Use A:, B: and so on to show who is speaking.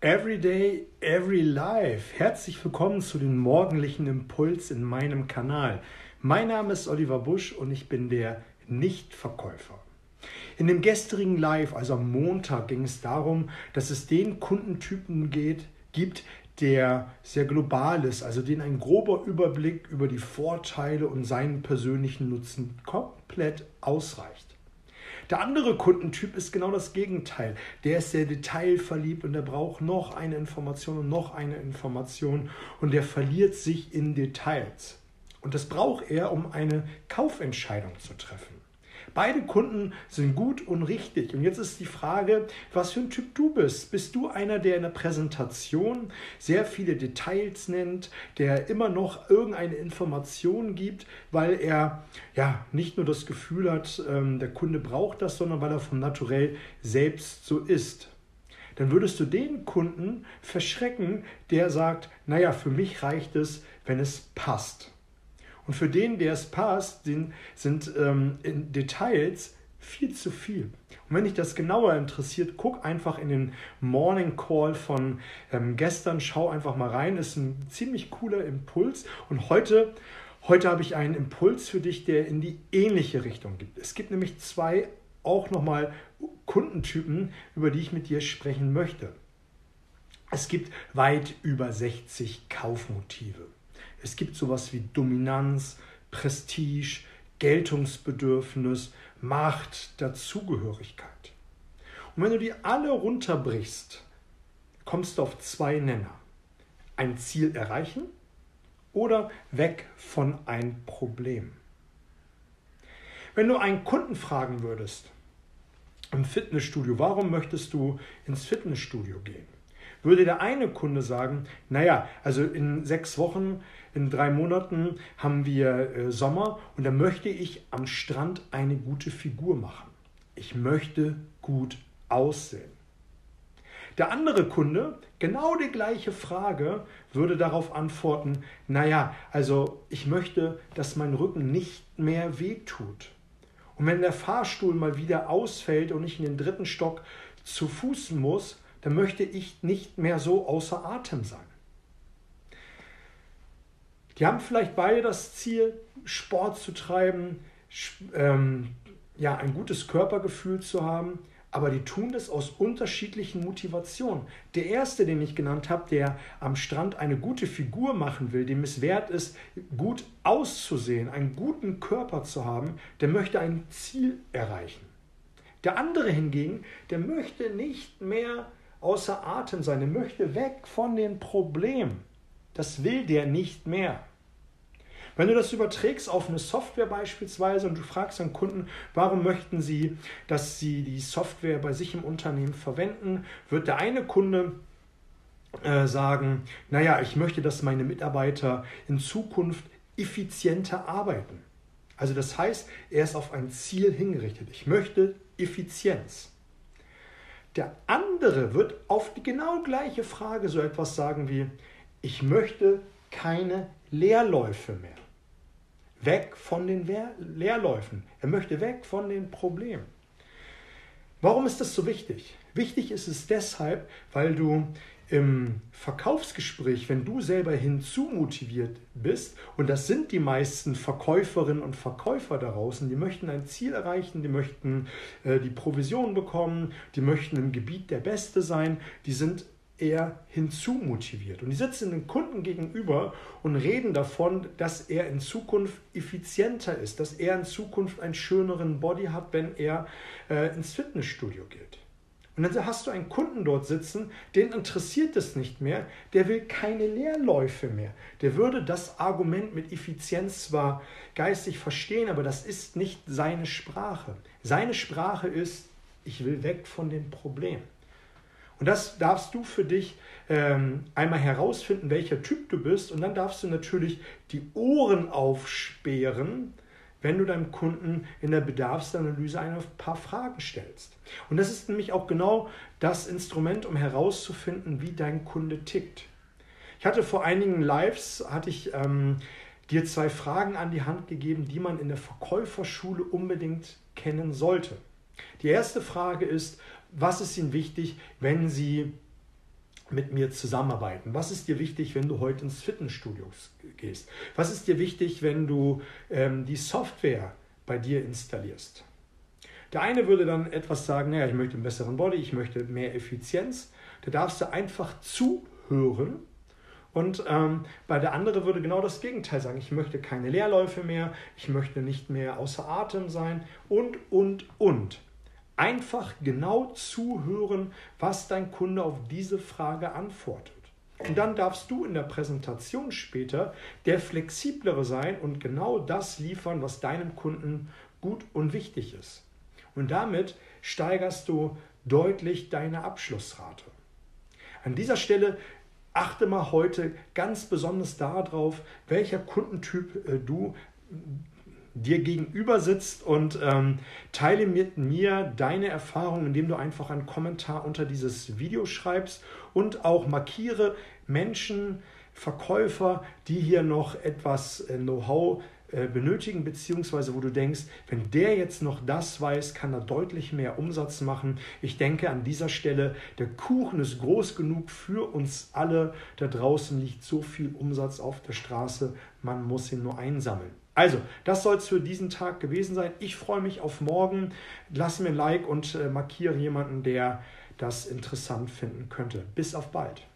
A: Every day, every life. Herzlich willkommen zu den morgendlichen Impuls in meinem Kanal. Mein Name ist Oliver Busch und ich bin der Nichtverkäufer. In dem gestrigen Live, also am Montag, ging es darum, dass es den Kundentypen geht, gibt, der sehr global ist, also den ein grober Überblick über die Vorteile und seinen persönlichen Nutzen komplett ausreicht. Der andere Kundentyp ist genau das Gegenteil. Der ist sehr detailverliebt und der braucht noch eine Information und noch eine Information und der verliert sich in Details. Und das braucht er, um eine Kaufentscheidung zu treffen. Beide Kunden sind gut und richtig. Und jetzt ist die Frage, was für ein Typ du bist. Bist du einer, der in der Präsentation sehr viele Details nennt, der immer noch irgendeine Information gibt, weil er ja nicht nur das Gefühl hat, ähm, der Kunde braucht das, sondern weil er vom Naturell selbst so ist? Dann würdest du den Kunden verschrecken, der sagt, naja, für mich reicht es, wenn es passt. Und für den, der es passt, sind, sind ähm, Details viel zu viel. Und wenn dich das genauer interessiert, guck einfach in den Morning Call von ähm, gestern, schau einfach mal rein. Ist ein ziemlich cooler Impuls. Und heute, heute habe ich einen Impuls für dich, der in die ähnliche Richtung gibt. Es gibt nämlich zwei auch nochmal Kundentypen, über die ich mit dir sprechen möchte. Es gibt weit über 60 Kaufmotive. Es gibt sowas wie Dominanz, Prestige, Geltungsbedürfnis, Macht, Dazugehörigkeit. Und wenn du die alle runterbrichst, kommst du auf zwei Nenner. Ein Ziel erreichen oder weg von ein Problem. Wenn du einen Kunden fragen würdest im Fitnessstudio, warum möchtest du ins Fitnessstudio gehen? Würde der eine Kunde sagen, naja, also in sechs Wochen, in drei Monaten haben wir äh, Sommer und da möchte ich am Strand eine gute Figur machen. Ich möchte gut aussehen. Der andere Kunde, genau die gleiche Frage, würde darauf antworten, naja, also ich möchte, dass mein Rücken nicht mehr wehtut. Und wenn der Fahrstuhl mal wieder ausfällt und ich in den dritten Stock zu Fuß muss, dann möchte ich nicht mehr so außer Atem sein. Die haben vielleicht beide das Ziel, Sport zu treiben, ähm, ja, ein gutes Körpergefühl zu haben, aber die tun das aus unterschiedlichen Motivationen. Der erste, den ich genannt habe, der am Strand eine gute Figur machen will, dem es wert ist, gut auszusehen, einen guten Körper zu haben, der möchte ein Ziel erreichen. Der andere hingegen, der möchte nicht mehr außer Atem sein. Er möchte weg von den Problemen. Das will der nicht mehr. Wenn du das überträgst auf eine Software beispielsweise und du fragst einen Kunden, warum möchten sie, dass sie die Software bei sich im Unternehmen verwenden, wird der eine Kunde äh, sagen, naja, ich möchte, dass meine Mitarbeiter in Zukunft effizienter arbeiten. Also das heißt, er ist auf ein Ziel hingerichtet. Ich möchte Effizienz. Der andere wird auf die genau gleiche Frage so etwas sagen wie, ich möchte keine Leerläufe mehr. Weg von den Leerläufen. Er möchte weg von den Problemen. Warum ist das so wichtig? Wichtig ist es deshalb, weil du im Verkaufsgespräch, wenn du selber hinzumotiviert bist, und das sind die meisten Verkäuferinnen und Verkäufer da draußen, die möchten ein Ziel erreichen, die möchten äh, die Provision bekommen, die möchten im Gebiet der Beste sein, die sind eher hinzumotiviert. Und die sitzen den Kunden gegenüber und reden davon, dass er in Zukunft effizienter ist, dass er in Zukunft einen schöneren Body hat, wenn er äh, ins Fitnessstudio geht. Und dann hast du einen Kunden dort sitzen, den interessiert es nicht mehr, der will keine Leerläufe mehr. Der würde das Argument mit Effizienz zwar geistig verstehen, aber das ist nicht seine Sprache. Seine Sprache ist, ich will weg von dem Problem. Und das darfst du für dich ähm, einmal herausfinden, welcher Typ du bist. Und dann darfst du natürlich die Ohren aufsperren, wenn du deinem Kunden in der Bedarfsanalyse ein paar Fragen stellst. Und das ist nämlich auch genau das Instrument, um herauszufinden, wie dein Kunde tickt. Ich hatte vor einigen Lives, hatte ich ähm, dir zwei Fragen an die Hand gegeben, die man in der Verkäuferschule unbedingt kennen sollte. Die erste Frage ist, was ist Ihnen wichtig, wenn Sie mit mir zusammenarbeiten? Was ist dir wichtig, wenn du heute ins Fitnessstudio gehst? Was ist dir wichtig, wenn du ähm, die Software bei dir installierst? Der eine würde dann etwas sagen, naja, ich möchte einen besseren Body, ich möchte mehr Effizienz. Da darfst du einfach zuhören. Und ähm, bei der andere würde genau das Gegenteil sagen, ich möchte keine Leerläufe mehr, ich möchte nicht mehr außer Atem sein und, und, und. Einfach genau zuhören, was dein Kunde auf diese Frage antwortet. Und dann darfst du in der Präsentation später der flexiblere sein und genau das liefern, was deinem Kunden gut und wichtig ist. Und damit steigerst du deutlich deine Abschlussrate. An dieser Stelle achte mal heute ganz besonders darauf, welcher Kundentyp äh, du dir gegenüber sitzt und ähm, teile mit mir deine Erfahrungen, indem du einfach einen Kommentar unter dieses Video schreibst und auch markiere Menschen, Verkäufer, die hier noch etwas äh, Know-how benötigen, beziehungsweise wo du denkst, wenn der jetzt noch das weiß, kann er deutlich mehr Umsatz machen. Ich denke an dieser Stelle, der Kuchen ist groß genug für uns alle. Da draußen liegt so viel Umsatz auf der Straße, man muss ihn nur einsammeln. Also, das soll es für diesen Tag gewesen sein. Ich freue mich auf morgen. Lass mir ein Like und äh, markiere jemanden, der das interessant finden könnte. Bis auf bald.